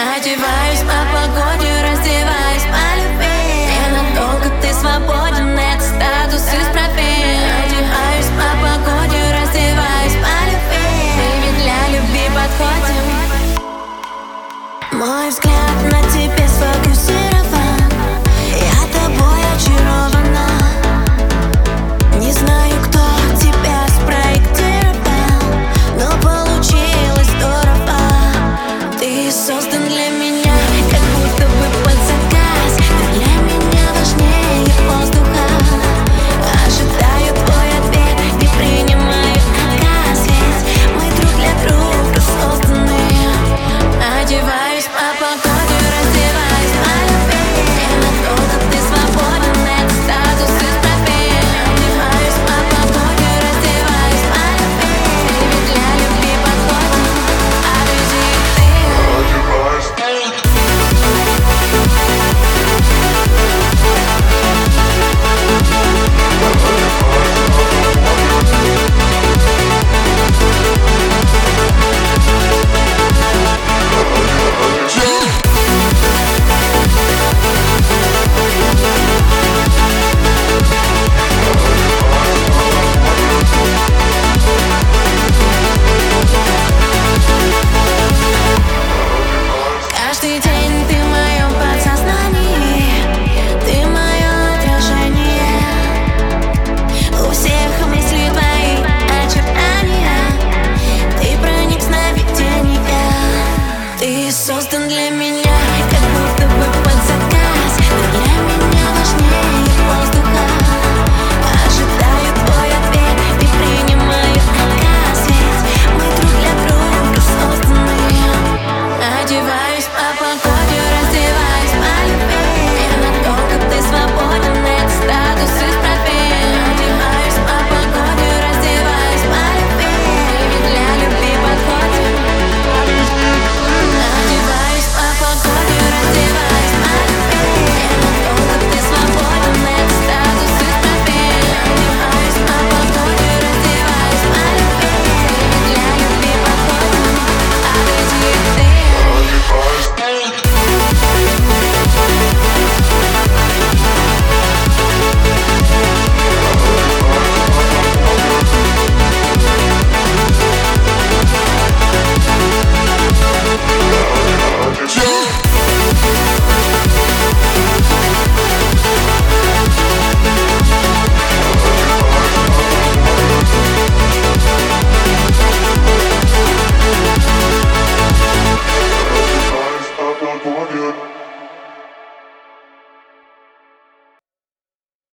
Одеваюсь по погоде, раздеваюсь по любви. Ненадолго ты свободен, это статус из профиль Одеваюсь по погоде, раздеваюсь по любви. Мы ведь для любви подходим. Мой взгляд на тебе сфокусирован.